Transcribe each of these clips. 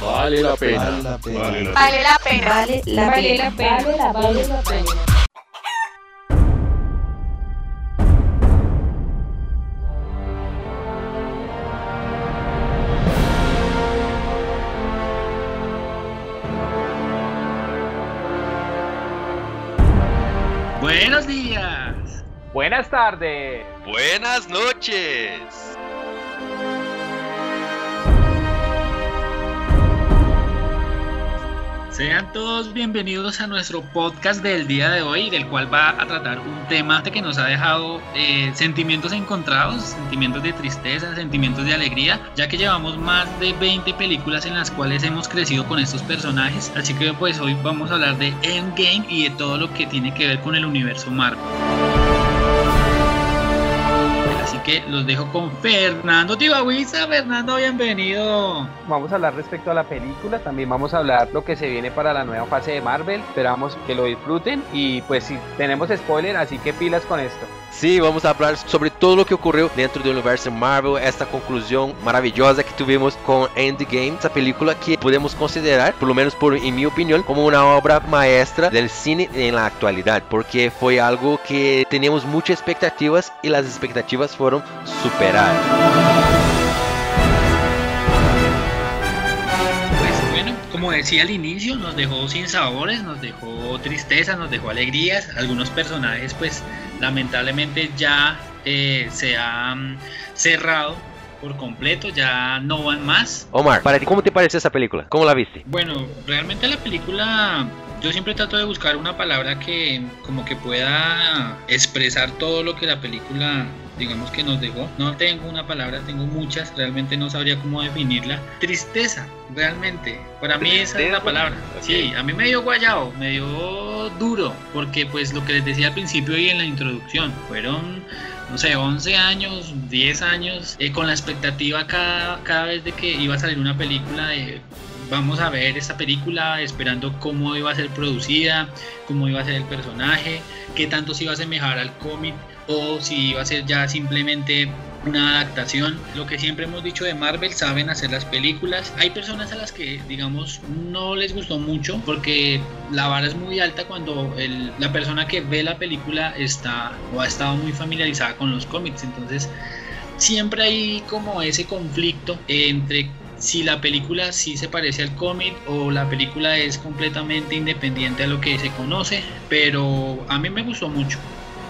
Vale la pena. Vale la pena. Vale la Vale la pena. Vale la Vale pena. la pena. Vale la Vale la pena. Buenos días. Buenas tardes. Buenas noches. Sean todos bienvenidos a nuestro podcast del día de hoy, del cual va a tratar un tema que nos ha dejado eh, sentimientos encontrados, sentimientos de tristeza, sentimientos de alegría, ya que llevamos más de 20 películas en las cuales hemos crecido con estos personajes. Así que pues hoy vamos a hablar de Endgame y de todo lo que tiene que ver con el universo Marvel. Que los dejo con Fernando Tibahuiza. Fernando, bienvenido. Vamos a hablar respecto a la película, también vamos a hablar lo que se viene para la nueva fase de Marvel. Esperamos que lo disfruten y pues si tenemos spoiler, así que pilas con esto. Sí, vamos a hablar sobre todo lo que ocurrió dentro del universo Marvel, esta conclusión maravillosa que tuvimos con Endgame, esa película que podemos considerar, por lo menos por, en mi opinión, como una obra maestra del cine en la actualidad, porque fue algo que teníamos muchas expectativas y las expectativas fueron superadas. Pues bueno, como decía al inicio, nos dejó sin sabores, nos dejó tristeza, nos dejó alegrías. Algunos personajes, pues lamentablemente ya eh, se han cerrado por completo, ya no van más. Omar, para ti, ¿cómo te parece esa película? ¿Cómo la viste? Bueno, realmente la película, yo siempre trato de buscar una palabra que como que pueda expresar todo lo que la película digamos que nos dejó. No tengo una palabra, tengo muchas, realmente no sabría cómo definirla. Tristeza, realmente. Para mí esa es la palabra. Sí, a mí me dio guayao, me dio duro, porque pues lo que les decía al principio y en la introducción, fueron no sé, 11 años, 10 años, eh, con la expectativa cada, cada vez de que iba a salir una película de vamos a ver esta película esperando cómo iba a ser producida, cómo iba a ser el personaje, qué tanto se iba a asemejar al cómic o si iba a ser ya simplemente una adaptación. Lo que siempre hemos dicho de Marvel, saben hacer las películas. Hay personas a las que, digamos, no les gustó mucho porque la vara es muy alta cuando la persona que ve la película está o ha estado muy familiarizada con los cómics. Entonces, siempre hay como ese conflicto entre si la película sí se parece al cómic o la película es completamente independiente a lo que se conoce, pero a mí me gustó mucho.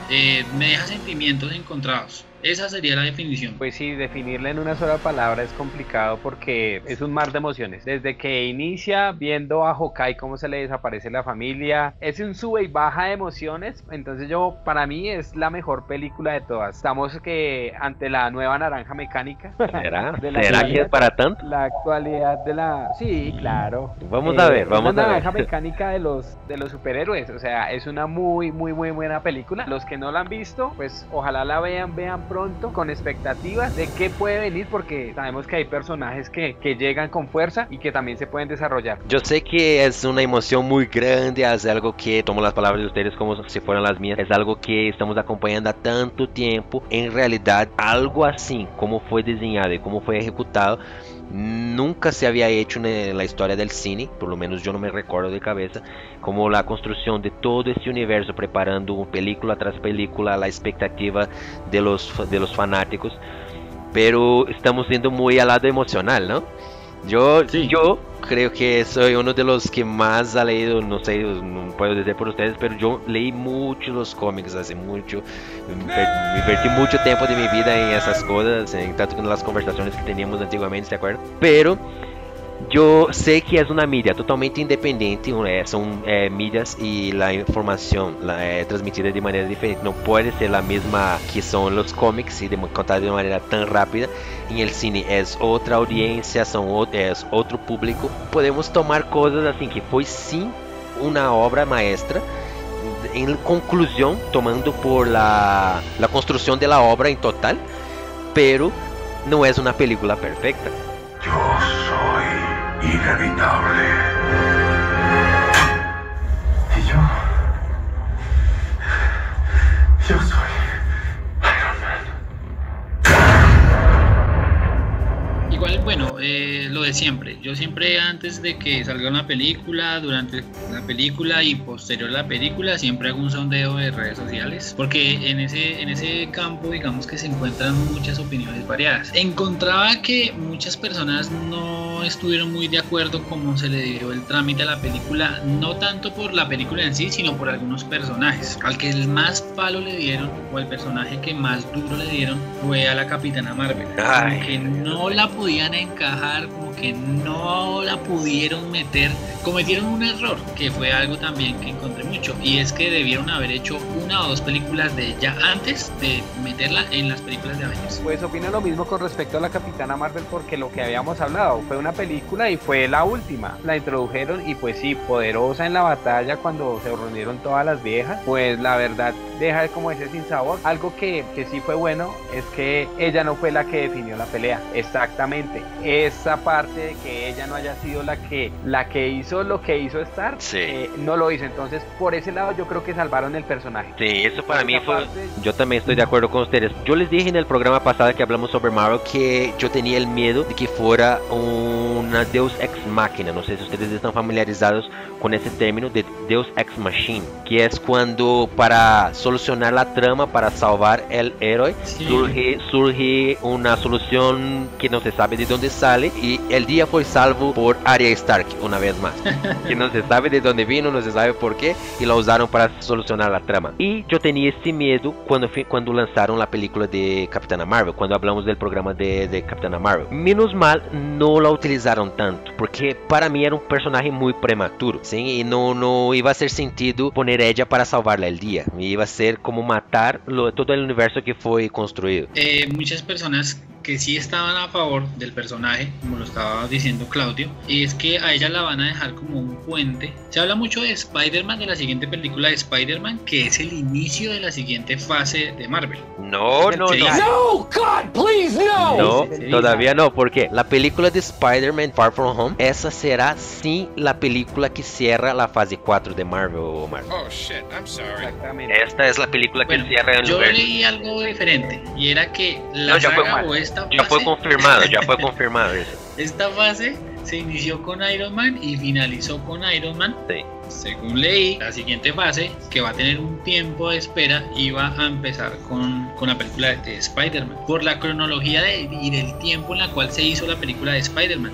Eh, me deja sentimientos encontrados. Esa sería la definición. Pues sí, definirla en una sola palabra es complicado porque es un mar de emociones. Desde que inicia viendo a Hawkeye cómo se le desaparece la familia, es un sube y baja de emociones. Entonces yo, para mí es la mejor película de todas. Estamos que ante la nueva naranja mecánica. ¿Será? De la ¿Será que es para tanto? La actualidad de la... Sí, claro. Vamos a ver, vamos a ver. naranja mecánica de los, de los superhéroes. O sea, es una muy, muy, muy buena película. Los que no la han visto, pues ojalá la vean, vean pronto con expectativas de qué puede venir porque sabemos que hay personajes que, que llegan con fuerza y que también se pueden desarrollar. Yo sé que es una emoción muy grande, es algo que tomo las palabras de ustedes como si fueran las mías, es algo que estamos acompañando a tanto tiempo. En realidad, algo así como fue diseñado y como fue ejecutado, nunca se había hecho en la historia del cine, por lo menos yo no me recuerdo de cabeza, como la construcción de todo este universo, preparando película tras película, la expectativa de los, de los fanáticos, pero estamos yendo muy al lado emocional, ¿no? Yo, Sí. yo creo que soy uno de los que más ha leído, no sé, no puedo decir por ustedes, pero yo leí mucho los cómics hace mucho, inver- invertí mucho tiempo de mi vida en esas cosas, en tanto en las conversaciones que teníamos antiguamente, ¿se acuerdan? Pero yo sé que es una mídia totalmente independiente, eh, son eh, mídias y la información la, eh, transmitida de manera diferente. No puede ser la misma que son los cómics y de, contada de una manera tan rápida. En el cine es otra audiencia, son, o- es otro público. Podemos tomar cosas así que fue sim una obra maestra. En conclusión, tomando por la, la construcción de la obra en total, pero no es una película perfecta. Yo soy inevitable. Y yo. Yo soy Iron Man. Igual, bueno, eh, lo de siempre. Yo siempre antes de que salga una película, durante la película y posterior a la película, siempre hago un sondeo de redes sociales. Porque en ese, en ese campo, digamos que se encuentran muchas opiniones variadas. Encontraba que muchas personas no estuvieron muy de acuerdo como se le dio el trámite a la película, no tanto por la película en sí, sino por algunos personajes. Al que el más palo le dieron, o el personaje que más duro le dieron, fue a la Capitana Marvel. Ay. Que no la podían encajar, como que no la pudieron meter. Cometieron un error, que fue algo también que encontré mucho, y es que debieron haber hecho una o dos películas de ella antes de meterla en las películas de Avengers. Pues opino lo mismo con respecto a la Capitana Marvel porque lo que habíamos hablado fue una película y fue la última. La introdujeron y pues sí, poderosa en la batalla cuando se reunieron todas las viejas. Pues la verdad deja como ese sin sabor. Algo que, que sí fue bueno es que ella no fue la que definió la pelea. Exactamente. Esa parte de que ella no haya sido la que, la que hizo lo que hizo Stark, Sí. eh, no lo hizo. Entonces por ese lado yo creo que salvaron el personaje. Sí, eso para mí fue... parte, Yo también estoy de acuerdo con ustedes. Yo les dije en el programa pasado que hablamos sobre Marvel que yo tenía el miedo de que fuera una Deus Ex Machina. No sé si ustedes están familiarizados con ese término de Deus Ex Machine, que es cuando para solucionar la trama, para salvar el héroe, Sí. surge, surge una solución que no se sabe de dónde sale y el día fue salvo por Arya Stark una vez más. que no se sabe de dónde vino, no se sabe por qué y la usaron para solucionar la trama. Y yo tenía ese miedo cuando, cuando lanzaron la película de Capitana Marvel, cuando hablamos del programa de, de Capitana Marvel. Menos mal no la utilizaron tanto, porque para mí era un personaje muy prematuro, ¿sí? Y no, no iba sentido poner ella para salvarla el día. Iba ser como matar todo el universo que fue construido. Eh, muchas personas que sí estaban a favor del personaje, como lo estaba diciendo Claudio, y es que a ella la van a dejar como un puente. Se habla mucho de Spider-Man, de la siguiente película de Spider-Man, que es el inicio de la siguiente fase de Marvel. No, no, no. No, God, please, no! No, todavía no, porque la película de Spider-Man Far From Home, esa será sí la película que cierra la fase 4 de Marvel, Omar. Oh shit, I'm sorry. Exactamente. Esta es la película que Bueno, cierra el yo universo. leí algo diferente, y era que la No, saga mal. Ya fue confirmado, ya fue confirmado eso. esta fase se inició con Iron Man y finalizó con Iron Man. Sí. Según leí, la siguiente fase, que va a tener un tiempo de espera, iba a empezar con, con la película de, de Spider-Man. Por la cronología de, y del tiempo en la cual se hizo la película de Spider-Man,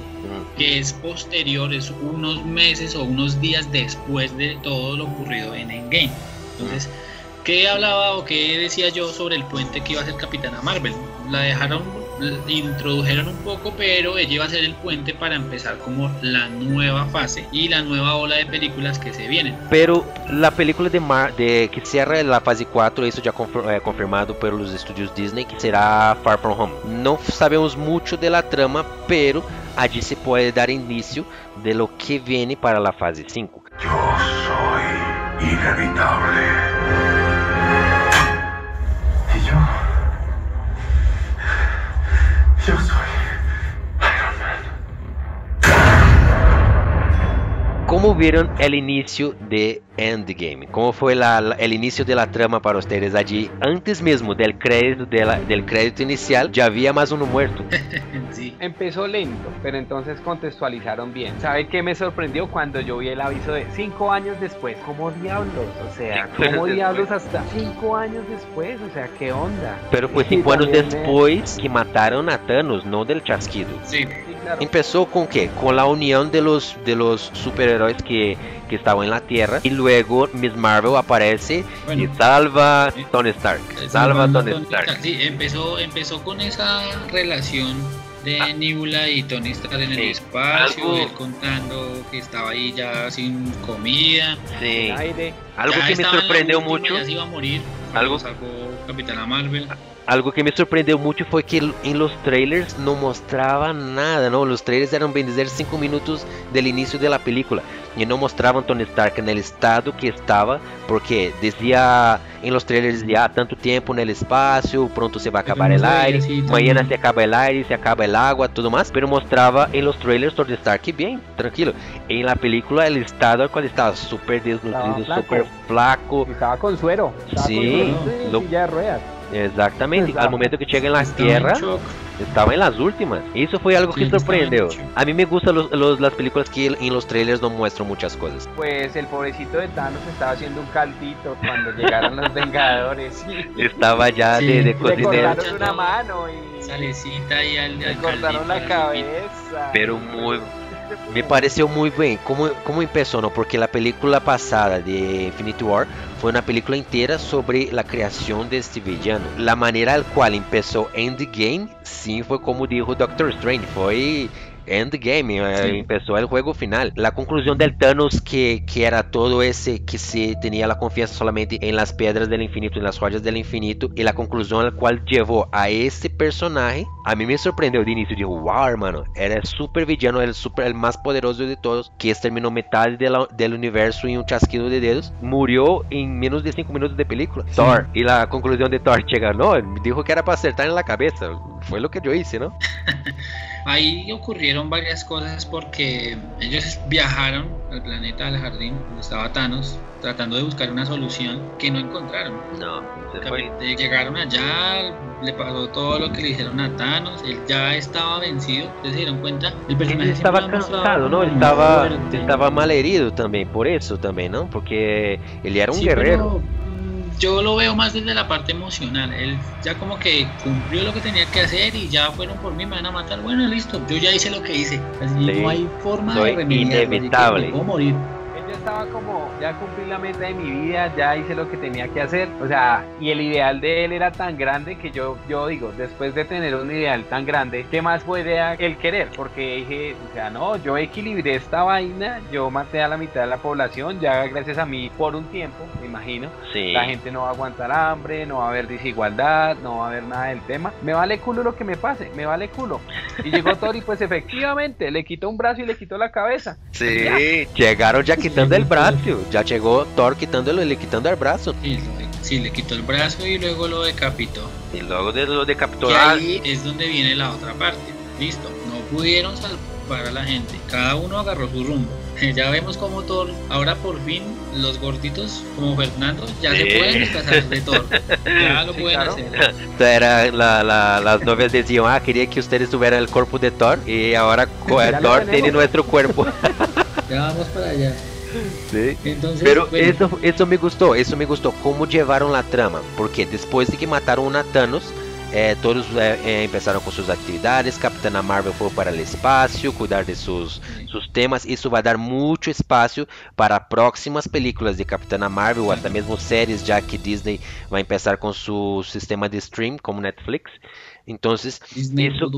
que es posterior, es unos meses o unos días después de todo lo ocurrido en Endgame. Entonces, ¿qué hablaba o qué decía yo sobre el puente que iba a ser Capitana Marvel? La dejaron, introdujeron un poco, pero ella iba a ser el puente para empezar como la nueva fase y la nueva ola de películas que se vienen. Pero la película de, Mar de que cierra la fase 4, isso já confir é, confirmado pelos estúdios Disney, que será Far From Home. Não sabemos muito de la trama, pero allí se puede dar inicio de lo que viene para la fase 5. Yo soy inevitable. Man. ¿Cómo vieron el inicio de Endgame? ¿Cómo fue la- la- el inicio de la trama para ustedes allí? Antes mismo del crédito, de la- del crédito inicial, ya había más uno muerto. Sí. Empezó lento, pero entonces contextualizaron bien. ¿Sabe qué me sorprendió cuando yo vi el aviso de cinco años después? ¿Cómo diablos? O sea, Cinco años ¿cómo después. diablos hasta cinco años después? O sea, ¿qué onda? Pero fue cinco años después que mataron a Thanos, no del chasquido. Sí. Sí, claro. Empezó con qué? Con la unión de los de los superhéroes que, que estaban en la Tierra y luego Miss Marvel aparece Bueno. y salva Tony Stark. Salva a Tony Tony Stark. Stark. Sí, empezó, empezó con esa relación de Ah. Nebula y Tony Stark en el Sí. espacio, Algo- él contando que estaba ahí ya sin comida. Sí. Aire. Algo ya que me estaba sorprendió última, mucho. Ya se iba a morir. Algo- salvó Capitana Marvel. Algo que me sorprendeu muito foi que em los trailers não mostrava nada, não? Os trailers eram bem dizer 5 minutos do início da película e não mostravam Tony Stark no estado que estava, porque dizia em los trailers dizia ah, tanto tempo no espaço, pronto se vai acabar o aire, tan- mañana se acaba o aire, se acaba o água, tudo mais, pero mostrava em los trailers Tony Stark bem, tranquilo. Em la película el estado cual estava super desnutrido, super flaco, Y Estaba con suero. Sí, con suero lo- exatamente. Exato. Al momento que chega na Estaba en Tierra. Estaba en las últimas. Eso fue algo Sí, que sorprendió. A mí me gustan los, los- las películas que en los trailers no muestran muchas cosas. Pues el pobrecito de Thanos estaba haciendo un caldito cuando llegaron los Vengadores. y Estaba ya Sí. de, de Le cocinero. cortaron una mano y Salecita y al, le al cortaron caldito la cabeza. Pero muy- Me pareceu muito bem. Como, como começou, não? Porque a película passada de Infinity War foi uma película inteira sobre a criação deste villano. A maneira al qual começou Endgame, sim, foi como dijo Doctor Strange. Foi Endgame, eh, Sí. empezó el juego final. La conclusión del Thanos que, que era todo ese que se tenía la confianza solamente en las piedras del infinito, en las joyas del infinito, y la conclusión al cual llevó a ese personaje, a mí me sorprendió de inicio. Digo, wow, hermano, era el super villano, el, super, el más poderoso de todos, que exterminó mitad de la- del universo en un chasquido de dedos, murió en menos de 5 minutos de película. Thor, y la conclusión de Thor llega, no, dijo que era para acertar en la cabeza. Fue lo que yo hice, ¿no? Ahí ocurrieron varias cosas porque ellos viajaron al planeta del jardín donde estaba Thanos tratando de buscar una solución que no encontraron. No, se fue. Llegaron allá, le pasó todo lo que le dijeron a Thanos, él ya estaba vencido, ustedes se dieron cuenta, el personaje mostrado cansado, fuerte. ele estava mal herido também, por isso também, não? Porque ele era Sí, pero, mm, yo lo veo más desde la parte emocional. Él ya como que cumplió lo que tenía que hacer y ya fueron por mí, me van a matar. Bueno, listo, yo ya hice lo que hice. Así Sí, no hay forma de remediarlo, inevitable. me puedo morir. Ya estaba como, ya cumplí la meta de mi vida, ya hice lo que tenía que hacer. O sea, y el ideal de él era tan grande que yo, yo digo, después de tener un ideal tan grande, ¿qué más puede él querer? Porque dije, o sea, no, yo equilibré esta vaina, yo maté a la mitad de la población, ya gracias a mí por un tiempo, me imagino. Sim. La gente no va a aguantar hambre, no va a haber desigualdad, no va a haber nada del tema. Me vale culo lo que me pase, me vale culo. Y llegó Thor y pues efectivamente le quitó un brazo y le quitó la cabeza. Sim. Chegaram já quitando o braço. Já chegou Thor quitando ele quitando o braço. Sí, le quitó el brazo y luego lo decapitó. E logo de, lo Ah, ahí es donde viene la otra parte. Listo, no pudieron salvar a la gente. Cada uno agarró su rumbo. Ya vemos como Thor, ahora por fin los gorditos como Fernando ya Sí. se pueden disfrazar de Thor. Ya lo Sí, pueden claro. hacer. Era, la, la, las novias decían, ah, quería que ustedes tuvieran el cuerpo de Thor. Y ahora Ya Thor tiene nuestro cuerpo. Ya vamos para allá. Sí. Entonces, Pero bueno, eso, eso me gustó, eso me gustó, cómo llevaron la trama, porque después de que mataron a Thanos, eh, todos eh, eh, empezaron con sus actividades, Capitana Marvel fue para el espacio, cuidar de sus, sus temas, eso va a dar mucho espacio para próximas películas de Capitana Marvel, o hasta mesmo séries, ya que Disney va a empezar con su sistema de stream, como Netflix. Entonces, Disney eso-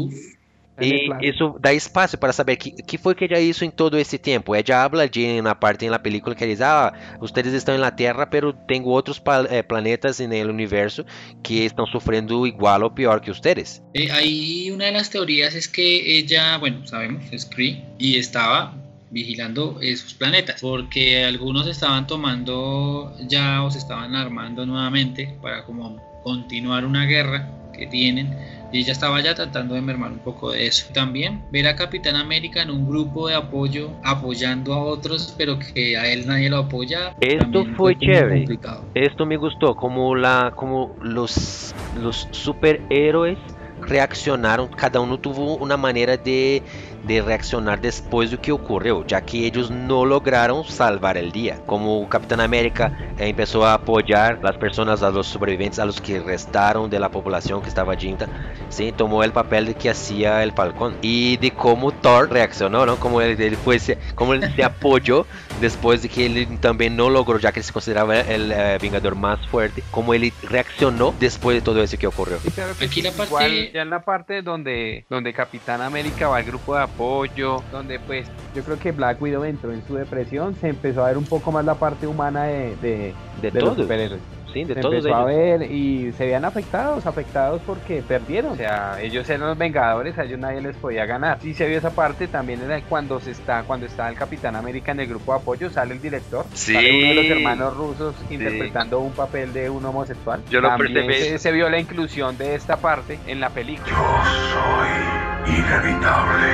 Plus. e isso dá espaço para saber que que foi que ella hizo em todo esse tempo. Ella habla de na parte na película que diz: "Ah, ustedes estão na Terra, pero tenho outros pa- eh, planetas en el universo que estão sofrendo igual ou pior que ustedes." Eh, ahí una de las teorías es que ella, bueno, sabemos, es Kree y estaba vigilando esos planetas, porque algunos estaban tomando ya o se estaban armando nuevamente para como continuar una guerra que tienen y ella estaba ya tratando de mermar un poco de eso. También ver a Capitán América en un grupo de apoyo apoyando a otros, pero que a él nadie lo apoya. Esto fue chévere. complicado. Esto me gustó, como la como los los superhéroes reaccionaram, cada um tuvo uma maneira de, de reaccionar depois do que ocorreu, já que eles não lograram salvar o dia. Como o Capitão América eh, começou a apoiar as pessoas, a los sobreviventes, a los que restaram da população que estava junta, sim, tomou o papel de que hacía el Falcón e de como Thor reaccionou, não? Como ele, ele foi se, como ele se apoiou depois de que ele também não logrou, já que se considerava o eh, Vingador mais forte, como ele reaccionou depois de todo isso que. Sí, claro que Aquí sí. la parte- Igual, ya en la parte donde, donde Capitán América va al grupo de apoyo, donde pues yo creo que Black Widow entró en su depresión, se empezó a ver un poco más la parte humana de, de, De, todos, superhéroes. De se todos empezó a eles. ver y se veían afectados, afectados porque perdieron. O sea, ellos eran los Vengadores, a ellos nadie les podía ganar. Sí se vio esa parte también era cuando se está, cuando está el Capitán América en el grupo de apoyo, sale el director, Sí. sale uno de los hermanos rusos interpretando un papel de un homosexual. Yo lo percibí. Se, se vio la inclusión de esta parte en la película. Yo soy inevitable.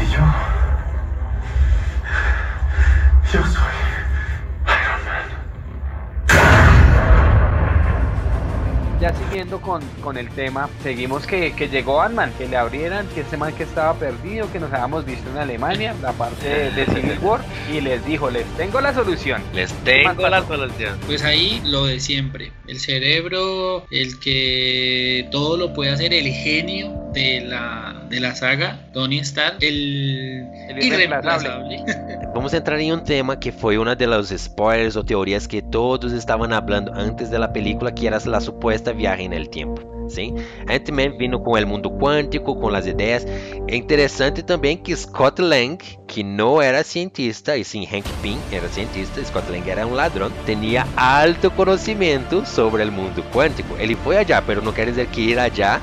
¿Y yo? Yo soy Ya siguiendo con, con el tema, seguimos que, que llegó Ant-Man, que le abrieran, que ese man que estaba perdido, que nos habíamos visto en Alemania, la parte de, de Civil War, y les dijo, les tengo la solución. Les tengo la solución. Pues ahí lo de siempre. El cerebro, el que todo lo puede hacer, el genio de la, de la saga, Tony Stark, el, El irreemplazable. irreemplazable. Vamos a entrar em um tema que foi uma de los spoilers ou teorias que todos estavam falando antes da película, que era a suposta viagem no tempo. Sim? A gente também vindo com o mundo quântico, com as ideias. É interessante também que Scott Lang, que não era cientista, e sim Hank Pym era cientista, Scott Lang era um ladrão, tinha alto conhecimento sobre o mundo quântico. Ele foi allá, mas não quer dizer que ir allá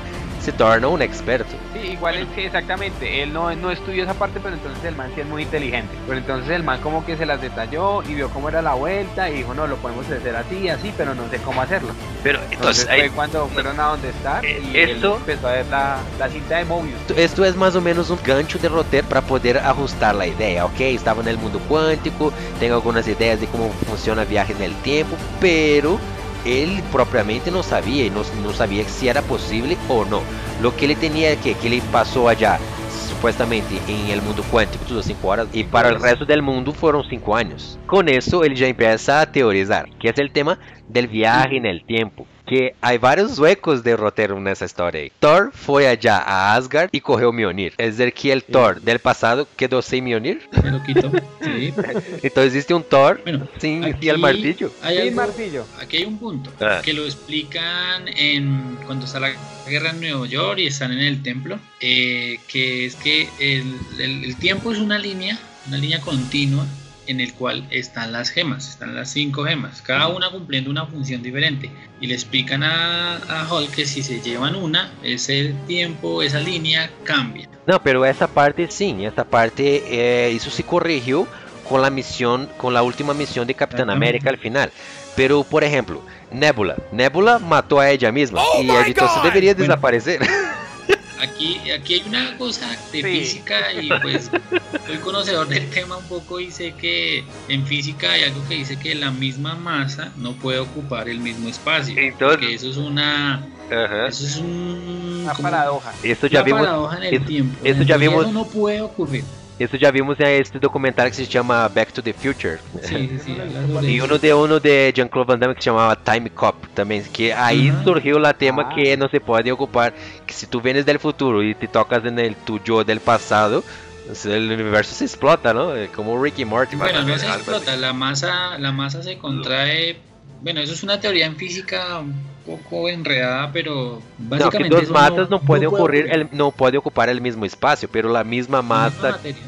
se torna un experto. Sí, igual es que exactamente, él no, no estudió esa parte, pero entonces el man sí es muy inteligente. Pero entonces el man como que se las detalló y vio cómo era la vuelta y dijo, no, lo podemos hacer así, así, pero no sé cómo hacerlo. Pero Entonces entonces, fue cuando fueron a donde está Eh, y él esto- empezó a ver la, la cinta de Mobius. esto es más o menos un gancho de roteiro para poder ajustar la idea, ok? Estaba en el mundo cuántico, tengo algunas ideas de cómo funciona viaje en el tiempo, pero él propiamente no sabía no, no sabía si era posible o no. Lo que ele tenía que, que ele pasó allá supuestamente en el mundo cuántico, tudo 5 horas, y para el resto del mundo fueron 5 años. Con eso él ya empieza a teorizar, que es el tema del viaje en el tiempo. Que hay varios huecos de roteiro nessa história aí. Thor foi allá a Asgard e correu Mjolnir. É dizer que el Thor del passado quedou sem Mjolnir. Me lo quito. Sí. Então existe um Thor Bueno, sem, aquí el martillo. hay Sin algo- martillo. Aquí hay un punto Ah. que lo explican en cuando está la guerra en Nueva York y están en el templo, eh, que es que el, el- el tiempo es una línea, una línea continua en el cual están las gemas, están las cinco gemas, cada una cumpliendo una función diferente. Y le explican a, a Hulk que si se llevan una, ese tiempo, esa línea cambia. Não, pero essa parte sim, essa parte é, isso se corrigiu com a missão, com a última missão de Uhum. América al final. Pero, por exemplo, Nebula. Nebula matou a ella mesma Oh e então God! deveria Bueno. desaparecer. Aquí, aquí hay una cosa de Sí. física y pues soy conocedor del tema un poco y sé que en física hay algo que dice que la misma masa no puede ocupar el mismo espacio. Entonces- eso es una, eso es un, Una paradoja. Isso já una vimos, paradoja en el eso- tiempo. eso En ya vimos- Eso no puede ocurrir. Isso já vimos este documentário que se chama Back to the Future. Habla sobre E uno de uno de Jean-Claude Van Damme que se chamava Time Cop também, que aí Uhum. surgiu o tema Ah. que não se pode ocupar, que se tu vienes del futuro e te tocas en tu yo del pasado, el universo se explota, ¿no? Eh, Como Ricky Morty. Bueno, no se así. explota, la masa, la masa se contrae. Bueno, eso es una teoría en física poco enredada, pero que básicamente duas eso massas não, podem puede ocorrer, ocurrir. el- não pode ocupar o mesmo espaço, pero La misma massa, materia.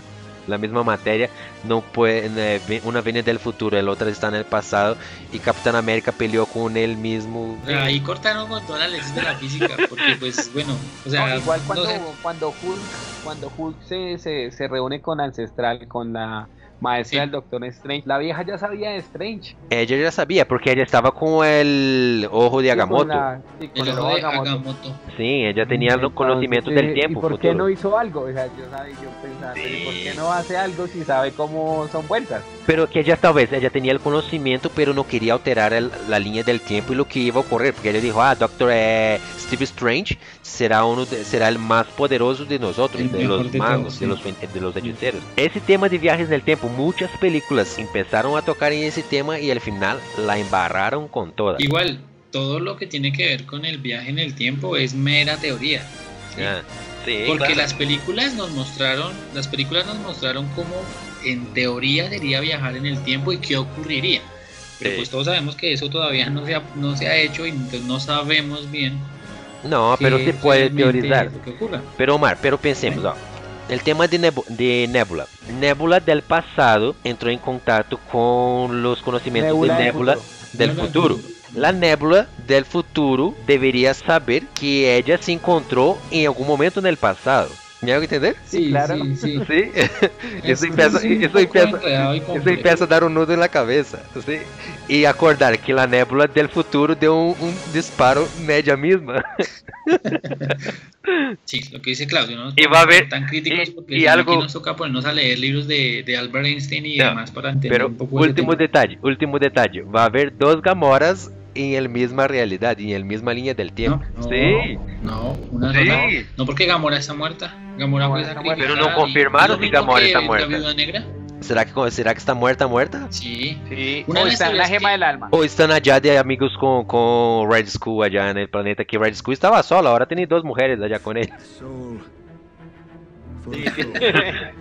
a mesma matéria, não pode, né, ve- uma vem del futuro, a outra está no passado, e Capitão América peleou com ele mesmo. O sea, ahí cortaron con todas las leyes de la física, porque pues bueno, o sea, No, igual no cuando, sé, cuando Hulk, cuando Hulk se, se, se reúne con Ancestral, con la maestra Sí. del Doctor Strange, la vieja ya sabía de Strange. Ella já sabia, porque ella ojo de Sí, con Agamotto. la- sí, con el el ojo de Agamotto. Agamotto. Sim, ella tinha Entonces, conhecimento del eh, tempo ¿Y por qué no hizo algo? O sea, yo, sabía, yo pensaba, pero ¿y por qué no hace algo si sabe cómo son vueltas? Pero que ella talvez ella tinha o conhecimento, pero não queria alterar el- a linha del tempo e o que ia ocorrer, porque ele dijo, ah, Doctor eh, Steve Strange será uno de- será el más poderoso de nosotros, El de los de magos, todos, de sí. los de los hechiceros. Esse tema de viajes no tempo, muitas películas empezaram a tocar em esse tema e al final la embarraram com todas. Igual, todo lo que tiene que ver con el viaje en el tiempo es mera teoría. ¿sí? Ah, sí, Porque claro. las películas nos mostraron, las películas nos mostraron cómo en teoría sería viajar en el tiempo y qué ocurriría. Pero Sí. pues todos sabemos que eso todavía no se ha, no se ha hecho y entonces no sabemos bien. Qué pero se realmente teorizar. Pero Omar, pero pensemos, ó. El tema de, Nebu- de Nebula. Nebula del pasado entrou em contato com os conhecimentos Nebula de Nebula futuro. del Nebula del futuro. La Nebula del futuro deveria saber que ella se encontrou em algum momento no passado. ¿Me hago entender? Sí, claro. sí, sí. Sí. Es- Eso empieza, es un eso poco empieza, enredado y eso complejo. empieza a dar um nudo na cabeça. ¿sí? E acordar que a Nebula del futuro deu um, um disparo média mesma. Sí, lo que dice Claudio, ¿no? Y va a haber- tan críticos y- porque y no, algo- aquí nos toca ponernos a leer libros de, de Albert Einstein y No, demás para entender Pero un poco último tema. detalhe, último detalhe. Vai haver duas Gamoras en la misma realidad, en la misma línea del tiempo. No, Sí. No, una Sí. sola. No, porque Gamora está muerta. Gamora sacrificada. Pero no y- confirmaron lo si mismo Gamora que está muerta. Viuda negra. ¿Será que, ¿Será que está muerta, muerta? Sí. Sí, o está en la gema que- del alma. ¿O están allá de amigos con, con Red Skull allá en el planeta? Que Red Skull estaba sola, ahora tiene dos mujeres allá con él.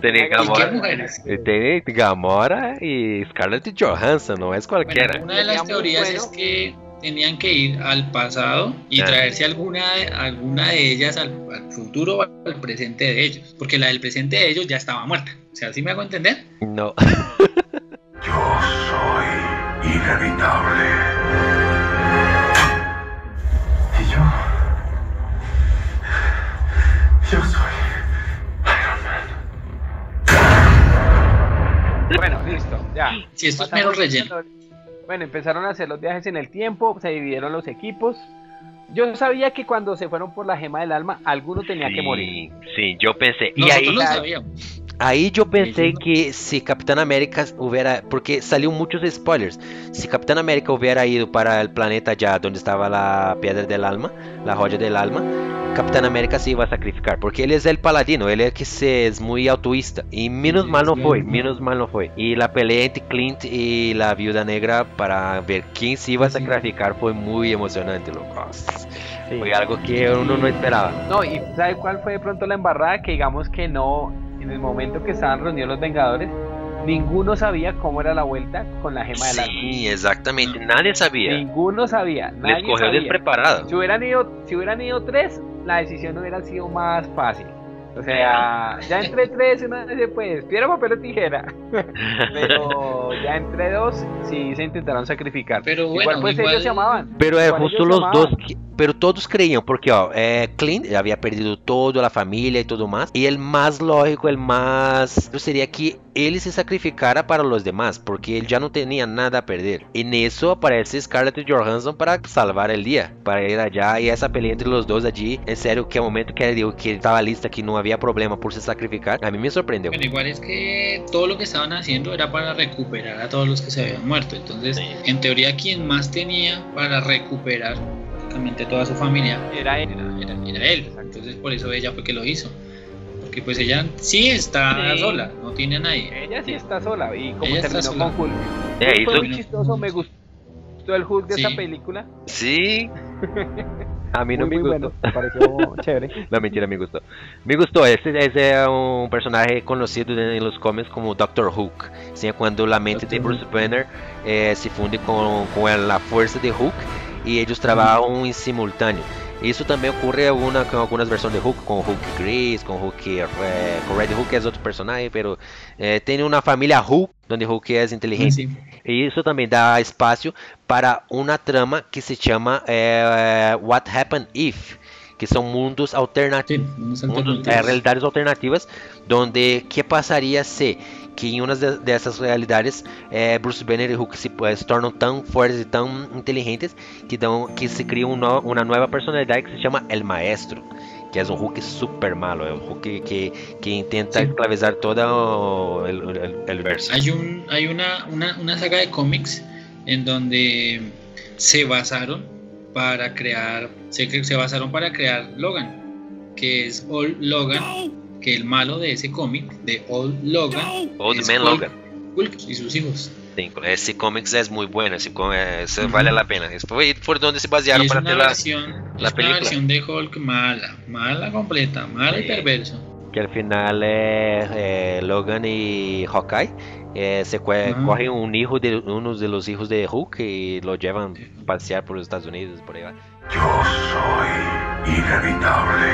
Tiene ¿Y Gamora, mujeres? tiene Gamora y Scarlett Johansson, no es cualquiera. Bueno, una de las teorías bueno. es que tenían que ir al pasado y traerse alguna, alguna de ellas al, al futuro o al presente de ellos. Porque la del presente de ellos ya estaba muerta. O sea, ¿sí me hago entender? No. Yo soy inevitable. Y yo. Yo soy. Bueno, listo, ya. Si esto es Pasamos mero relleno. Bueno, empezaron a hacer los viajes en el tiempo, se dividieron los equipos. Yo sabía que cuando se fueron por la gema del alma, alguno tenía que morir. Sí, yo pensé. Y Nosotros ahí, no sabíamos. Pensé Ellos no. que si Capitán América hubiera. Porque salió muchos spoilers. Si Capitán América hubiera ido para el planeta ya donde estaba la piedra del alma, la joya del alma, Capitán América se iba a sacrificar. Porque él es el paladino, él es que se, es muy altruista. Y menos mal no fue, menos mal no fue. Y la pelea entre Clint y la viuda negra para ver quién se iba a sacrificar fue muy emocionante, loco. Fue algo que uno no esperaba. No, y ¿sabe cuál fue de pronto la embarrada? Que digamos que no, en el momento que estaban reunidos los Vengadores, ninguno sabía cómo era la vuelta con la gema del. Sí, exactamente. Nadie sabía. Ninguno sabía, Les nadie cogió sabía. despreparado. Si hubieran ido, si hubieran ido tres, la decisión hubiera sido más fácil. O sea, ya entre tres uno dice pues, piedra, papel o tijera. Pero ya entre dos sí se intentaron sacrificar. Pero igual bueno, pues igual- ellos se amaban. Pero Igual justo los dos, pero todos creían, porque ó, é, Clint había perdido toda a família e tudo mais, e el mais lógico, el más seria que ele se sacrificara para os demás, porque ele já não tinha nada a perder. E nisso aparece Scarlett Johansson para salvar el dia, para ir allá e essa pelea entre os dois allí, en serio, que é o momento que ele dijo que estava lista, que não havia problema por se sacrificar, a mí me sorprendeu. Bueno, igual es que todo lo que estaban haciendo era para recuperar a todos los que se habían muerto. Entonces, Sí. en teoría, quien más tenía para recuperar prácticamente toda su familia Era él. era, era él. Entonces, por eso ella fue que lo hizo. Porque pues ella sí está Sí. sola, no tiene a nadie. Ella sí está sola y como Ella terminó con Hulk. É, Fue muy chistoso, me gustó el Hulk de Sí. esta película. sim. A mí não muy, me muy gostou. bueno, me pareció chévere. Não, mentira, me gostou. Me gostou, esse, esse é um personagem conhecido nos cómics como Dr. Hulk. Sim, é quando a mente de Dr. Bruce Banner eh, se funde com, com a força de Hulk e eles trabalham em simultâneo. Isso também ocorre alguna, com algumas versões de Hulk, com Hulk Gris, com Hulk, eh, com Red Hulk é outro personagem, pero eh, tem uma família Hulk, onde Hulk é inteligente. Sí. E isso também dá espaço para uma trama que se chama eh, What Happened If, que são mundos alternativos. Mundos, é, realidades alternativas, donde que passaria se que em uma de- dessas realidades eh, Bruce Banner e Hulk se, eh, se tornam tão fortes e tão inteligentes que dão que se cria um no- uma nova personalidade que se chama El Maestro, que é um Hulk super malo, é um Hulk que, que tenta Sí. esclavizar todo o el, el- el verso. Hay, un, hay una, una, una saga de cómics en donde se basaron para crear, se, se basaron para crear Logan, que es Old Logan, que el malo de ese cómic, de Old Logan, Old es Man Hulk- Logan. Hulk y sus hijos. Esse comics é muito bueno, Uhum. vale a pena. Esse foi, foi onde se Y basearam es para una ter la, versión, la es una película. versión de Hulk mala, mala completa, mala y Sí. perverso. que al final é Logan e Hawkeye é, se co- Uhum. correm um hijo de uno de los hijos de Hulk e lo llevan a passear por los Estados Unidos por vai. Yo soy inevitable.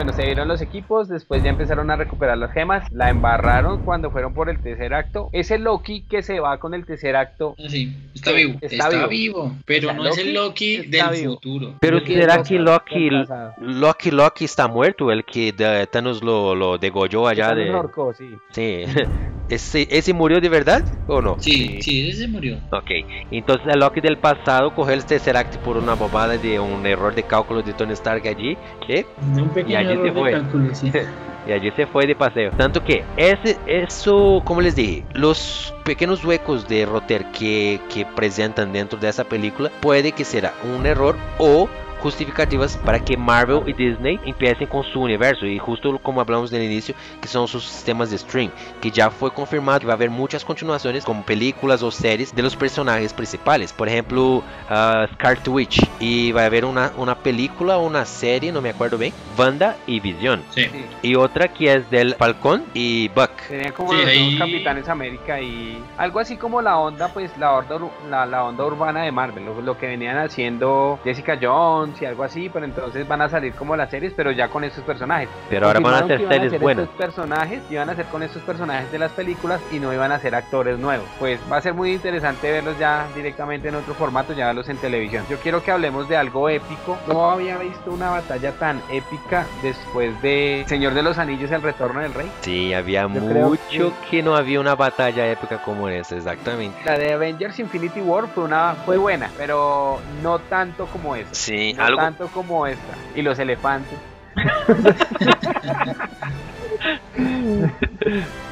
Bueno, se dieron los equipos, después ya empezaron a recuperar las gemas, la embarraron cuando fueron por el tercer acto. Ese Loki que se va con el tercer acto, Así, está Sí, vivo, está está, vivo. vivo. pero O sea, no es el Loki del vivo. futuro. Pero Loki será que Loki Loki. Loki, está muerto? El que Thanos lo, lo degolló allá de... ahorcó, sí. Sí. ¿Ese, ¿Ese murió de verdad o no? Sí, sí, ese se murió. Ok, entonces el Loki del pasado cogió el Tesseract por una bobada de un error de cálculo de Tony Stark allí, ¿qué? Un pequeño allí se error de fue. cálculo, sí. Y allí se fue de paseo. Tanto que ese, eso, como les dije, los pequeños huecos de Rotter que, que presentan dentro de esa película puede que será un error o justificativas para que Marvel y Disney empiecen con su universo y justo como hablamos del inicio que son sus sistemas de stream que ya fue confirmado que va a haber muchas continuaciones como películas o series de los personajes principales por ejemplo uh, Scar Witch y va a haber una, una película o una serie no me acuerdo bien Wanda y Sí. Sí. y otra que es del Falcón y Buck Serían como Sí, los ahí- dos Capitanes América y algo así como la onda, pues la onda, la, la onda urbana de Marvel, lo, lo que venían haciendo Jessica Jones y algo así, pero entonces van a salir como las series, pero ya con estos personajes. pero ahora van a iban series hacer buenas Estos personajes iban a ser con estos personajes de las películas y no iban a ser actores nuevos. Pues va a ser muy interesante verlos ya directamente en otro formato, ya verlos en televisión. Yo quiero que hablemos de algo épico. No había visto una batalla tan épica después de Señor de los Anillos, El Retorno del Rey. sí había Yo mucho que no había una batalla épica como esa exactamente La de Avengers Infinity War fue una fue buena, pero no tanto como esta. sí No algo tanto como esta. Y los elefantes.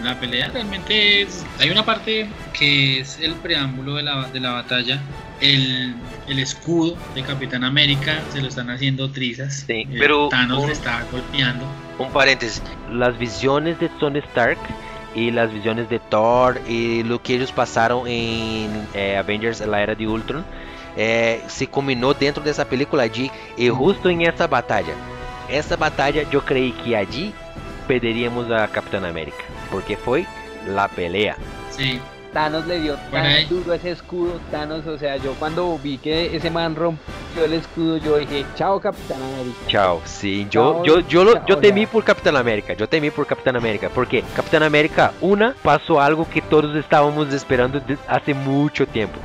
La pelea realmente es. Hay una parte que es el preámbulo de la, de la batalla. El, el escudo de Capitán América se lo están haciendo trizas. Sí, Eh, pero- Thanos está golpeando. Un paréntesis, las visiones de Tony Stark y las visiones de Thor y lo que ellos pasaron en eh, Avengers la era de Ultron eh, se combinó dentro de esa película allí y justo en esa batalla. Esa batalla yo creí que allí perderíamos a Capitán América porque fue la pelea. Sí, Thanos le dio Bueno, tan ahí- duro ese escudo. Thanos, o sea, yo cuando vi que ese man rompió el escudo, yo dije, chao Capitán América. Chao, sí, yo, Chao, yo, yo, lo- yo chao, temí ya. por Capitán América, yo temí por Capitán América, porque Capitán América, una, pasó algo que todos estábamos esperando de- hace mucho tiempo.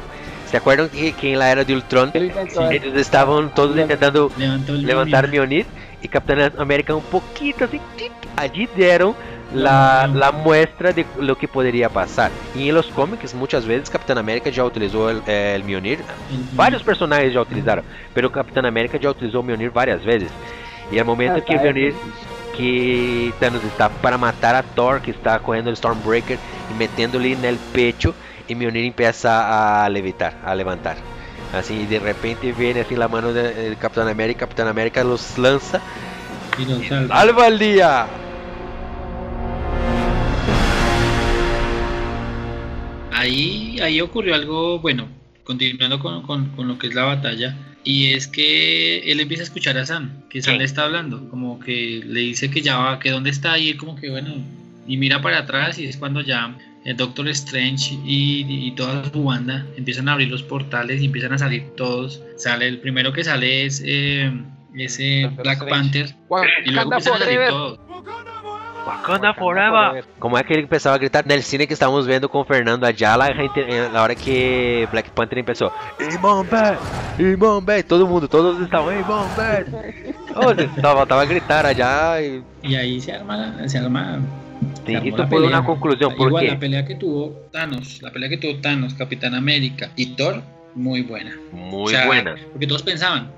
¿Se acuerdan que, que en la era de Ultron Él intentó- ellos estaban todos intentando levantó el levantar Mjolnir. Mjolnir y Capitán América un poquito así, tic, allí dieron la, la muestra de lo que podría pasar. Y en los cómics muchas veces Capitán América ya utilizó el, el Mjolnir El- Vários personagens já utilizaram, pero o Capitão América já utilizou o Mjolnir várias vezes. E é o momento Ah, que o tá, Mjolnir, que Thanos está para matar a Thor, que está correndo o Stormbreaker e metendo-lhe no pecho, e Mjolnir empieza a levitar, a levantar. E de repente vem assim a mano do Capitão América, Capitão América los lança, y lo salva. ¡Salva al día! Ahí, ahí ocurrió algo, bueno, continuando con, con- con lo que es la batalla, y es que él empieza a escuchar a Sam, que Sam Sí. le está hablando, como que le dice que ya va, que dónde está, y él como que bueno, y mira para atrás, y es cuando ya el Doctor Strange y, y toda su banda empiezan a abrir los portales y empiezan a salir todos. Sale, el primero que sale es eh, ese Doctor Black Strange. Panther, y luego Wakanda empiezan a salir todos. Wakanda forever! Como é que ele começava a gritar no cine que estávamos vendo com o Fernando Ayala, a gente, eh, na hora que Black Panther começou, Irmão Bad, Irmão Bad, todo mundo, todos Bad. Oh, estava, estava a gritar allá e Y ahí se arma, se arma armó isso la foi pelea. uma conclusão, Igual porque la pelea que tuvo Thanos, la pelea que tuvo Thanos, Capitán América y Thor, muy buena. O sea, buena. Porque todos pensaban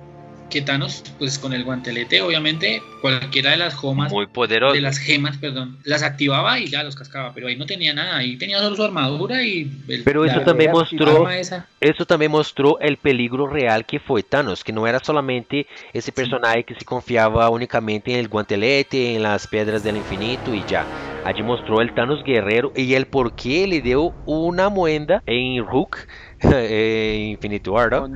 que Thanos, pues con el guantelete, obviamente, cualquiera de las gemas, poderoso. de las gemas, perdón, las activaba y ya los cascaba, pero ahí no tenía nada, ahí tenía solo su armadura y el, Pero la isso também arma mostrou arma esa. Isso também mostrou o peligro real que foi Thanos, que não era solamente esse personagem que se confiava unicamente em el guantelete, em las pedras del infinito e já. Allí mostrou el Thanos guerreiro e el porquê ele deu uma moeda em Hulk, em Infinity War, ¿no?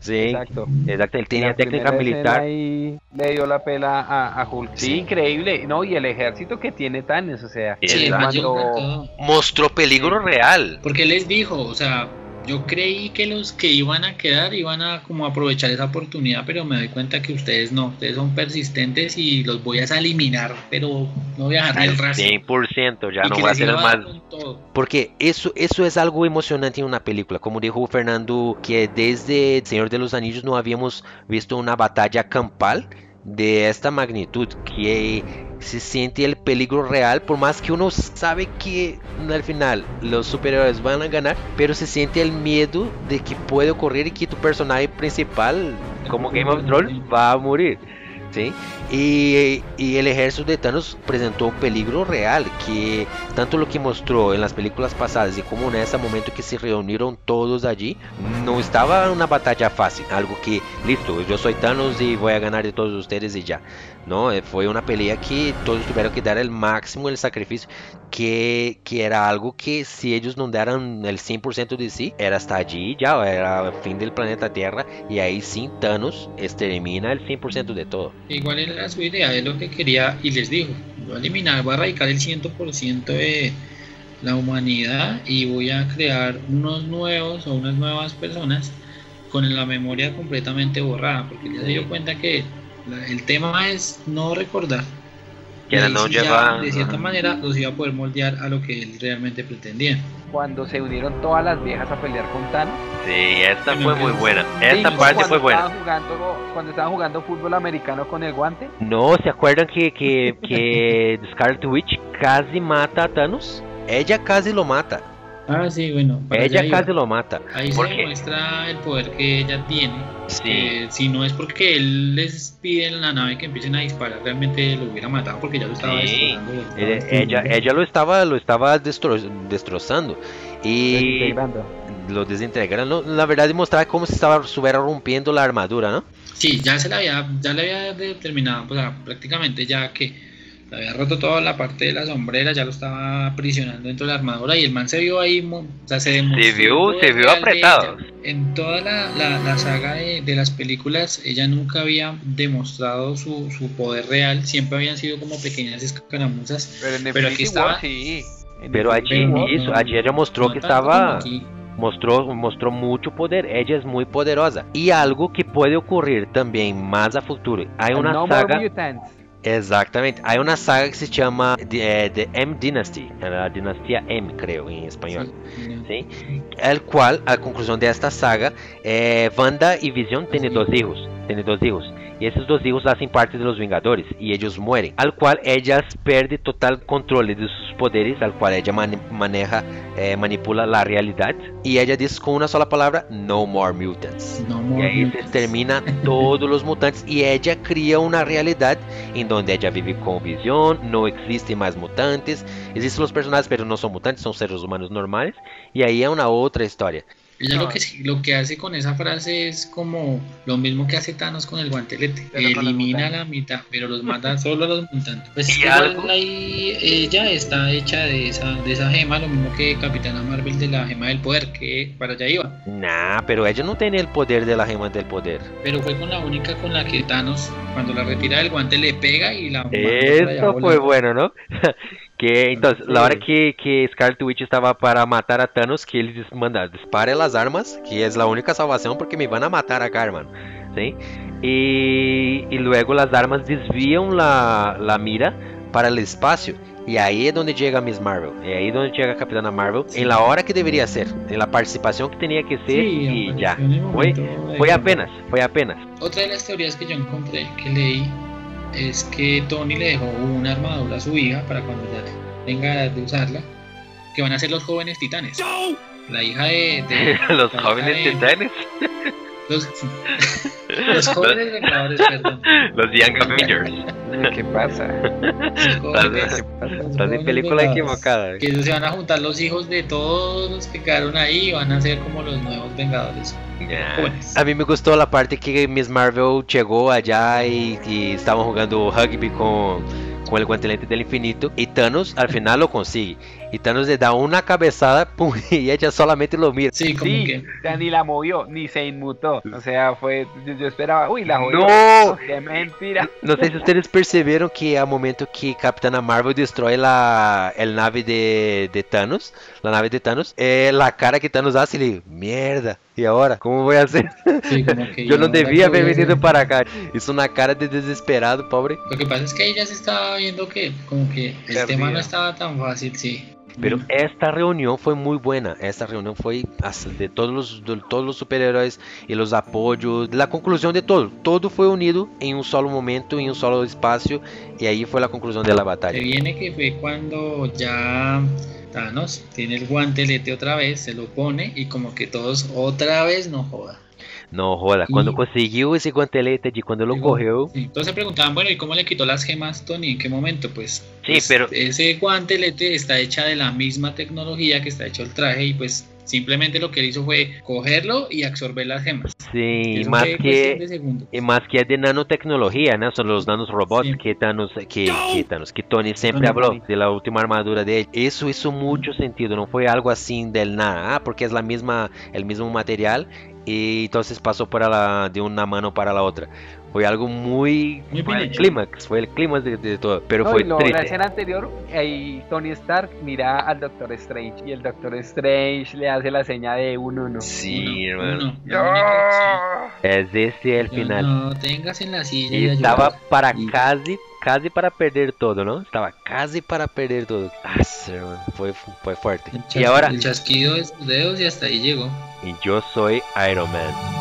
Sim, Exacto. exacto. Tinha La técnica militar. le dio la pela a, a Hulk. Sí, Sí. increíble. No, y el ejército que tiene Thanos, o sea, Sí, Sí, él cuando-. Mostrou peligro real. Porque él les dijo, o sea, yo creí que los que iban a quedar iban a como aprovechar esa oportunidad, pero me doy cuenta que ustedes no, ustedes son persistentes y los voy a eliminar, pero no voy a dejar el rastro. 100%, já Y não que vai les ser iba a con todo. Porque isso, isso é algo emocionante em uma película. Como dijo Fernando, que desde Senhor de los Anillos não havíamos visto uma batalha campal de esta magnitud, que se siente el peligro real, por más que uno sabe que al final los superhéroes van a ganar, pero se siente el miedo de que puede ocurrir y que tu personaje principal, como Game of Thrones, va a morir. ¿Sí? Y, y el ejército de Thanos presentó un peligro real, que tanto lo que mostró en las películas pasadas y como en ese momento que se reunieron todos allí, no estaba una batalla fácil, algo que, listo, yo soy Thanos y voy a ganar de todos ustedes y ya. No, Eh, fue una pelea que todos tuvieron que dar el máximo el sacrificio, que, que era algo que si ellos no daran el 100% de sí, era hasta allí ya, era el fin del planeta Tierra y ahí sin Thanos extermina el 100% de todo. Igual era su idea, es lo que quería y les dijo, voy a eliminar, voy a erradicar el 100% de la humanidad y voy a crear unos nuevos o unas nuevas personas con la memoria completamente borrada, porque ya se dio cuenta que el tema es no recordar. Que no ya, de cierta manera los iba a poder moldear a lo que él realmente pretendía. Cuando se unieron todas las viejas a pelear con Thanos. Sí, esta fue muy buena. Sí, cuando estaban Jugando, cuando estaban jugando fútbol americano con el guante. No, ¿se acuerdan que, que, que Scarlet Witch casi mata a Thanos? Ella casi lo mata. Ah, sí, bueno. para Ella iba. casi lo mata. Ahí se ¿Por qué? demuestra el poder que ella tiene. Sí. Eh, si no es porque él les pide en la nave que empiecen a disparar, realmente lo hubiera matado porque ya lo estaba Sí. destrozando, lo estaba Ella, destruyendo. ella, ella lo estaba, lo estaba destro- destrozando. Y desintegrando. lo desintegraron. ¿no? La verdad demostraba cómo se estaba estuviera rompiendo la armadura, ¿no? Sí, ya se la había, ya le había determinado, pues prácticamente ya que le había roto toda la parte de la sombrera, ya lo estaba aprisionando dentro de la armadura y el man se vio ahí, o sea, se demostró vio- se vio apretado. ella. En toda la, la- la saga de, de las películas, ella nunca había demostrado su, su poder real, siempre habían sido como pequeñas escaramuzas. Pero en Pero aquí estaba- sí. Pero allí hizo, allí ella mostró no que estaba aquí. mostró mostró mucho poder. Ella es muy poderosa y algo que puede ocurrir también más a futuro. Hay una no saga More Mutants. Exactamente. Hay una saga que se llama The, The M Dynasty, la dinastía M, creo, en español. Sí. ¿sí? El cual, a conclusión de esta saga, eh, Wanda y Vision tienen dos hijos. Tienen dos hijos. Y esos dos hijos hacen parte de los Vengadores y ellos mueren. Al cual ellas pierde total control de sus poderes, al cual ella mane- maneja, eh, manipula la realidad. Y ella dice con una sola palabra, No More Mutants. No Y more ahí se mutants. extermina todos los mutantes y ella cría una realidad en donde ella vive con visión, no existen más mutantes, existen los personajes pero no son mutantes, son seres humanos normales y ahí hay una otra historia. Ella lo que, sí- lo que hace con esa frase es como lo mismo que hace Thanos con el guantelete. Pero Elimina la mitad, pero los mata solo a los mutantes. Pues ¿Y igual algo? ahí ella está hecha de esa, de esa gema, lo mismo que Capitana Marvel de la gema del poder, que para allá iba. Nah, pero ella no tiene el poder de la gema del poder. Pero fue con la única con la que Thanos, cuando la retira del guante, le pega y la Eso fue bueno, ¿no? que entonces, la hora que, que Scarlet Witch estaba para matar a Thanos, que él dis- manda, dispare las armas, que es la única salvación porque me van a matar acá, hermano. ¿Sí? Y, y luego las armas desvían la, la mira para el espacio. Y ahí es donde llega Miss Marvel. Y ahí es donde llega Capitana Marvel. En la hora que debería ser. En la participación que tenía que ser. Sí, y ya. apareció en el Fue, momento de- fue apenas. Fue apenas. Otra de las teorías que yo encontré, que leí, es que Tony le dejó una armadura a su hija para cuando ya tenga edad de usarla, que van a ser los jóvenes titanes. La hija de... de- Los jóvenes de- titanes. Los, los jóvenes vengadores, perdón. Los Young Avengers. ¿Qué pasa? Jóvenes- Estás en película equivocada. Que se van a juntar los hijos de todos los que quedaron ahí y van a ser como los nuevos vengadores. Jóvenes. A mí me gustó la parte que Miss Marvel llegó allá y, y estaban jugando rugby con, con el guantelete del infinito y Thanos al final lo consigue. Y Thanos le da una cabezada pum, y ella solamente lo mira. Sí, como Sí, que... o sea, ni la movió, ni se inmutó. O sea, fue. Yo, yo esperaba, uy, la jodió. No. ¡Qué mentira! No sé si ustedes percibieron que al momento que Capitana Marvel destruye la el nave de, de Thanos, la nave de Thanos, eh, la cara que Thanos hace, le mierda, ¿y ahora? ¿Cómo voy a hacer? sí, como que Yo no debía haber a venido para acá. Hizo una cara de desesperado, pobre. Lo que pasa es que ella se estaba viendo que como que el Perdida. tema no estaba tan fácil, sí. Pero esta reunión fue muy buena. Esta reunión fue de todos los, de todos los superhéroes y los apoyos, la conclusión de todo. Todo fue unido en un solo momento, en un solo espacio, y ahí fue la conclusión de la Se batalla. viene que fue cuando ya Thanos tiene el guantelete otra vez, se lo pone y como que todos otra vez no joda. No joda, cuando Y- consiguió ese guantelete y cuando lo cogió, Entonces se preguntaban, bueno, ¿y cómo le quitó las gemas Tony? ¿En qué momento? Pues, Sí, pues, pero- ese guantelete está hecha de la misma tecnología que está hecho el traje y pues simplemente lo que él hizo fue cogerlo y absorber las gemas. sí, más que. Y más que de nanotecnología, ¿no? Son los nanorobots Sí. que, Thanos, que, que, Thanos, que Tony siempre habló de la última armadura de él. Eso hizo mucho sentido, no fue algo así del nada, ah, porque es la misma, el mismo material y entonces pasó para la, de una mano para la otra. Fue algo muy... Muy fue el clímax, fue el clímax de, de todo, pero No, fue y lo- la triste. escena anterior, ahí Tony Stark mira al Doctor Strange y el Doctor Strange le hace la seña de un uno. Sí, Uno, hermano. uno, Es ese el final. No, tengas en la silla Y estaba para Y- casi, casi para perder todo, ¿no? Estaba casi para perder todo. Ah, sí, hermano, fue, fue fuerte. El Y ahora, El chasquido de sus dedos y hasta ahí llegó. y yo soy Iron Man.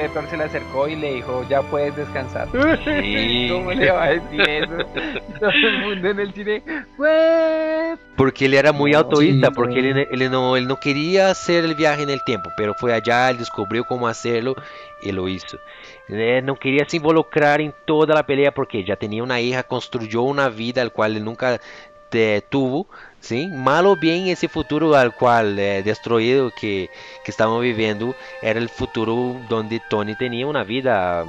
Pepper se le acercó y le dijo, ya puedes descansar. Sí. ¿Cómo le va a decir eso? Todo el mundo en el cine. Porque él era muy No, autoísta, sí, porque él, él no, él no quería hacer el viaje en el tiempo, pero fue allá, él descubrió cómo hacerlo y lo hizo. Él no quería se involucrar en toda la pelea porque ya tenía una hija, construyó una vida al cual él nunca te- tuvo, ¿sí? Mal o bien ese futuro al cual eh, destruido que, que estamos viviendo era el futuro donde Tony tenía una vida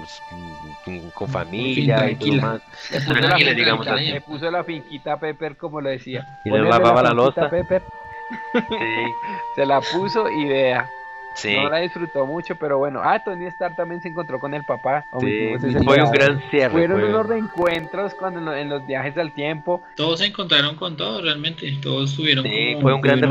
mm, con familia y todo tranquila. más. Le puso, Tranquila, la, digamos le puso la finquita a Pepper como lo decía. Y le Ponerle lavaba la finquita a loza. Pepper, Sí, se la puso y vea. Sí. No la disfrutó mucho, pero bueno. Ah, Tony Stark también se encontró con el papá. Sí, fue un gran cierre. Fueron fue- unos reencuentros cuando en, lo- en los viajes al tiempo. Todos se encontraron con todos realmente. Todos tuvieron Sí, como. fue un gran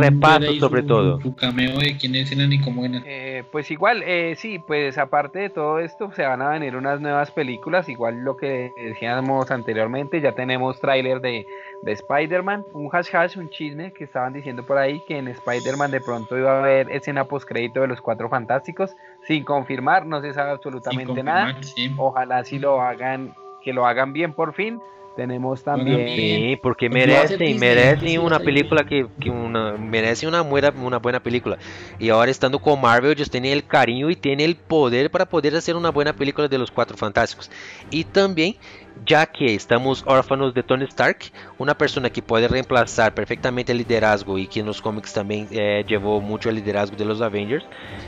ahí sobre su- todo. Su cameo de quiénes eran y cómo eran. Eh, pues igual, eh, sí, pues aparte de todo esto, se van a venir unas nuevas películas. Igual lo que decíamos anteriormente, ya tenemos tráiler de, de Spider-Man. Un hash hash, un chisme que estaban diciendo por ahí que en Spider-Man de pronto iba a haber escena post-crédito de los cuatro fantásticos. Sin confirmar, no se sabe absolutamente nada. sí. Ojalá si lo hagan, que lo hagan bien por fin. Tenemos también. Sí, porque merecen entonces una película que, que una, merece una buena, una buena película. Y ahora estando con Marvel, ellos tienen el cariño y tienen el poder para poder hacer una buena película de los Cuatro Fantásticos. Y también, ya que estamos órfanos de Tony Stark, una persona que puede reemplazar perfectamente el liderazgo y que en los cómics también eh, llevó mucho el liderazgo de los Avengers,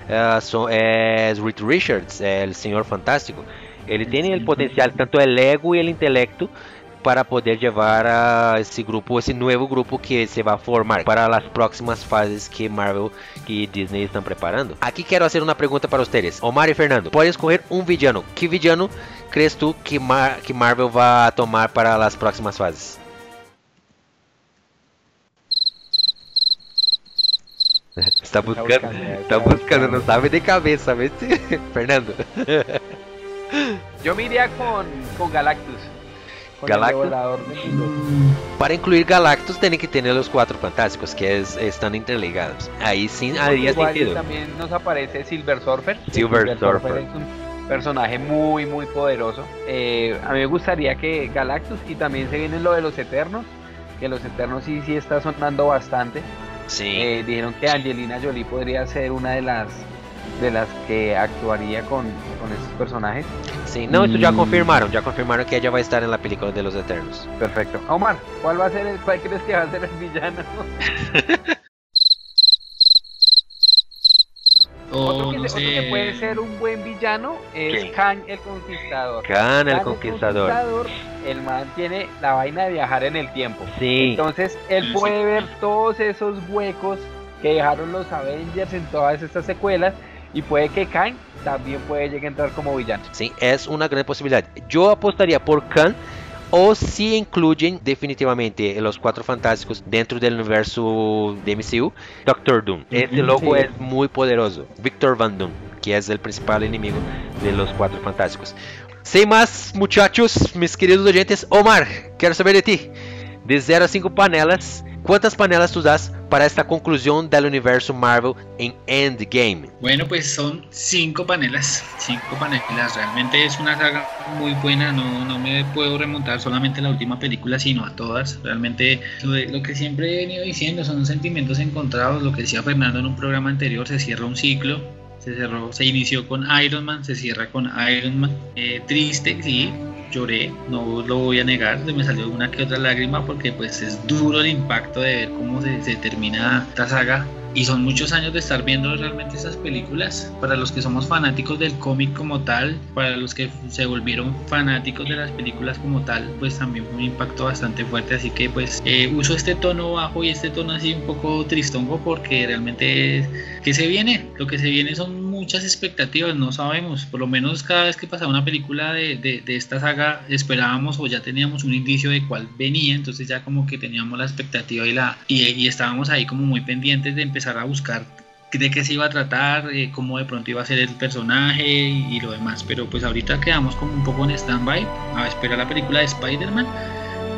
eh, son- es Reed Richards, el Señor Fantástico. Ele tem el potencial, tanto el ego y el intelecto, para poder llevar a esse grupo, esse novo grupo que se vai formar para as próximas fases que Marvel e Disney estão preparando. Aqui quero fazer uma pergunta para vocês. Omar e Fernando, pode escolher um villano. Que villano crees tu que, Mar que Marvel vai tomar para as próximas fases? Está buscando, está buscando, não sabe de cabeça, ¿ves? Fernando. Yo me iría con, con Galactus. Galactus. Para incluir Galactus, tienen que tener los cuatro fantásticos, que es- están interligados. Ahí sí Igual sentido. también nos aparece Silver Surfer. Silver Surfer. es un personaje muy, muy poderoso. Eh, a mí me gustaría que Galactus y también se viene lo de los Eternos. Que los Eternos sí, sí está sonando bastante. Sí. Eh, dijeron que Angelina Jolie podría ser una de las de las que actuaría con, con estos personajes. Sí, no, eso ya confirmaron, ya confirmaron que ella va a estar en la película de los Eternos. Perfecto. Omar, ¿cuál va a ser el, cuál crees que va a ser el villano? Otro O que, no otro que puede ser un buen villano es ¿Quién? Khan el Conquistador. Khan el Khan Conquistador. Conquistador, el man tiene la vaina de viajar en el tiempo. Sí, Entonces él puede ver todos esos huecos que dejaron los Avengers en todas estas secuelas Y puede que Khan también puede llegar a entrar como villano. Sim, é uma grande possibilidade. Eu apostaria por Khan ou se incluem definitivamente os Quatro Fantásticos dentro do universo de MCU, Doctor Doom. Uhum, logo sim. é muito poderoso. Victor Van Doom, que é o principal inimigo de los Quatro Fantásticos. Sem mais, muchachos, mis queridos oyentes, Omar, quero saber de ti. De 0 a 5 panelas, quantas panelas tu das para esta conclusão do universo Marvel em Endgame? Bueno, pues son cinco panelas, cinco panelas. Realmente es una saga muy buena. No, no me puedo remontar solamente a la última película, sino a todas. Realmente lo, de- lo que siempre he venido diciendo son sentimientos encontrados. Lo que decía Fernando en un programa anterior, se cierra un ciclo. Se cerró, se inició con Iron Man, se cierra con Iron Man. Eh, triste, sí, lloré, no lo voy a negar, se me salió una que otra lágrima porque pues es duro el impacto de ver cómo se, se termina esta saga y son muchos años de estar viendo realmente esas películas. Para los que somos fanáticos del cómic como tal, para los que se volvieron fanáticos de las películas como tal, pues también fue un impacto bastante fuerte. Así que pues eh, uso este tono bajo y este tono así un poco tristongo porque realmente que se viene, lo que se viene son muchas expectativas, no sabemos. Por lo menos cada vez que pasaba una película de, de, de esta saga esperábamos o ya teníamos un indicio de cuál venía, entonces ya como que teníamos la expectativa y la y, y estábamos ahí como muy pendientes de empezar a buscar de qué se iba a tratar, eh, cómo de pronto iba a ser el personaje y, y lo demás. Pero pues ahorita quedamos como un poco en stand-by a esperar la película de Spider-Man.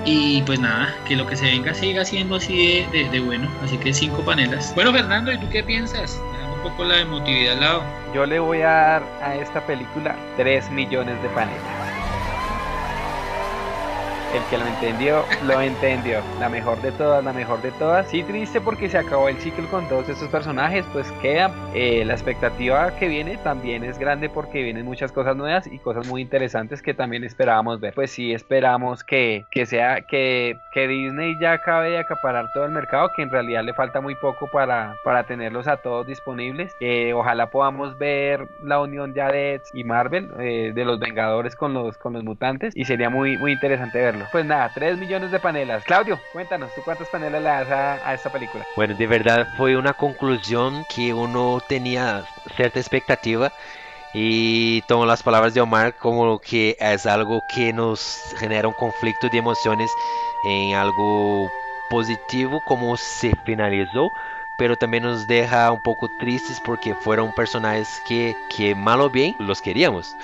Y pues nada, que lo que se venga siga siendo así de, de- de bueno. Así que cinco panelas. Bueno, Fernando, ¿y tú qué piensas? Poco la emotividad al lado. Yo le voy a dar a esta película 3 millones de panelas. El que lo entendió, lo entendió. La mejor de todas, la mejor de todas. Sí, triste porque se acabó el ciclo con todos estos personajes, pues queda. Eh, la expectativa que viene también es grande porque vienen muchas cosas nuevas y cosas muy interesantes que también esperábamos ver. Pues sí, esperamos que, que sea que, que Disney ya acabe de acaparar todo el mercado, que en realidad le falta muy poco para, para tenerlos a todos disponibles. Eh, ojalá podamos ver la unión de Edge y Marvel, eh, de los Vengadores con los, con los mutantes, y sería muy, muy interesante verlo. Pues nada, 3 millones de panelas. Claudio, cuéntanos, ¿tú cuántas panelas le das a, a esta película? Bueno, de verdad foi uma conclusão que uno tinha certa expectativa e tomo as palavras de Omar como que é algo que nos genera um conflito de emoções em algo positivo como se finalizou, pero também nos deixa um pouco tristes porque foram personagens que, que mal ou bem, los queríamos.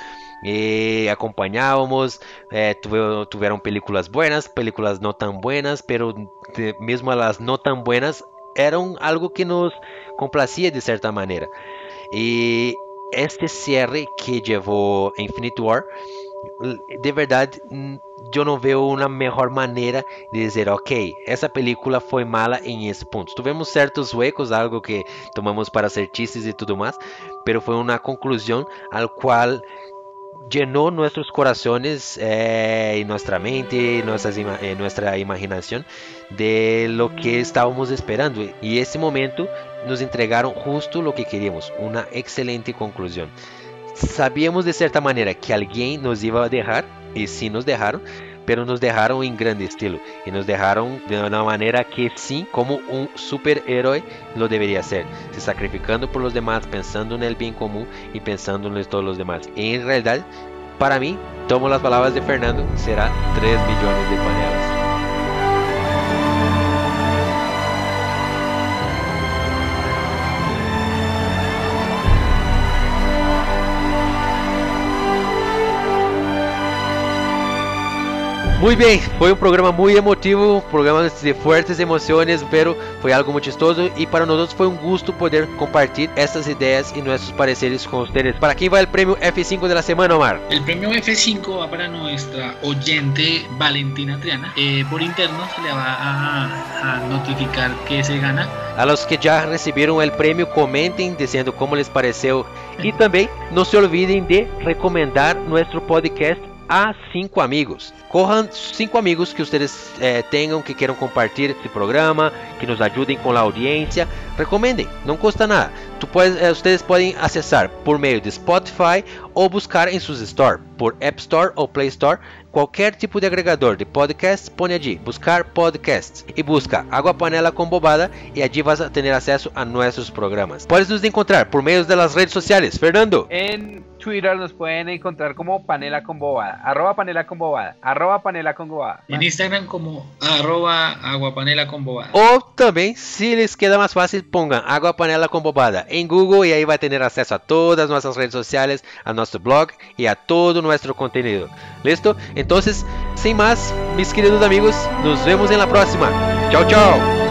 E acompanhávamos, eh, películas buenas, películas no tan buenas, pero de- mesmo las no tan buenas eram algo que nos complacía de certa maneira. E este cierre que levou Infinite War, de verdade, eu não vejo uma melhor maneira de dizer, ok, essa película foi mala em esse ponto. Tivemos certos huecos, algo que tomamos para ser chistes e tudo mais, pero foi uma conclusão al qual llenó nuestros corazones eh, y nuestra mente, eh, nuestra imaginación de lo que estábamos esperando. Y ese momento nos entregaron justo lo que queríamos, una excelente conclusión. Sabíamos de cierta manera que alguien nos iba a dejar, y sí nos dejaron, pero nos dejaron en grande estilo. Y nos dejaron de una manera que sí, como un superhéroe lo debería ser, se sacrificando por los demás, pensando en el bien común y pensando en todos los demás. En realidad, para mí, tomo las palabras de Fernando, será 3 millones de panelas. Muy bien, fue un programa muy emotivo, un programa de fuertes emociones, pero fue algo muy chistoso y para nosotros fue un gusto poder compartir estas ideas y nuestros pareceres con ustedes. ¿Para quién va el premio F5 de la semana, Omar? El premio F5 va para nuestra oyente Valentina Triana. Eh, por interno se le va a, a notificar que se gana. A los que ya recibieron el premio, comenten diciendo cómo les pareció. Y también no se olviden de recomendar nuestro podcast a cinco amigos. Corran cinco amigos que ustedes eh, tengan que quieran compartir este programa, que nos ayuden con la audiencia recomendem, não custa nada. Tu pode, eh, vocês podem acessar por meio de Spotify ou buscar em seus store, por App Store ou Play Store, qualquer tipo de agregador de podcasts, põe allí, buscar podcasts e busca Água Panela com Bobada e vas a ter acesso a nossos programas. Puedes nos encontrar por meio das redes sociais. Fernando. Twitter nos pueden encontrar como Panela con Bobada, arroba Panela con Bobada, arroba Panela con Bobada. En Instagram como arroba aguapanela con bobada. Ou também, se les queda mais fácil, pongan Água Panela com Bobada em Google e aí vai ter acesso a todas as nossas redes sociais, a nosso blog e a todo o nosso conteúdo. Listo? Então, sem mais, meus queridos amigos, nos vemos em la próxima. Tchau, tchau.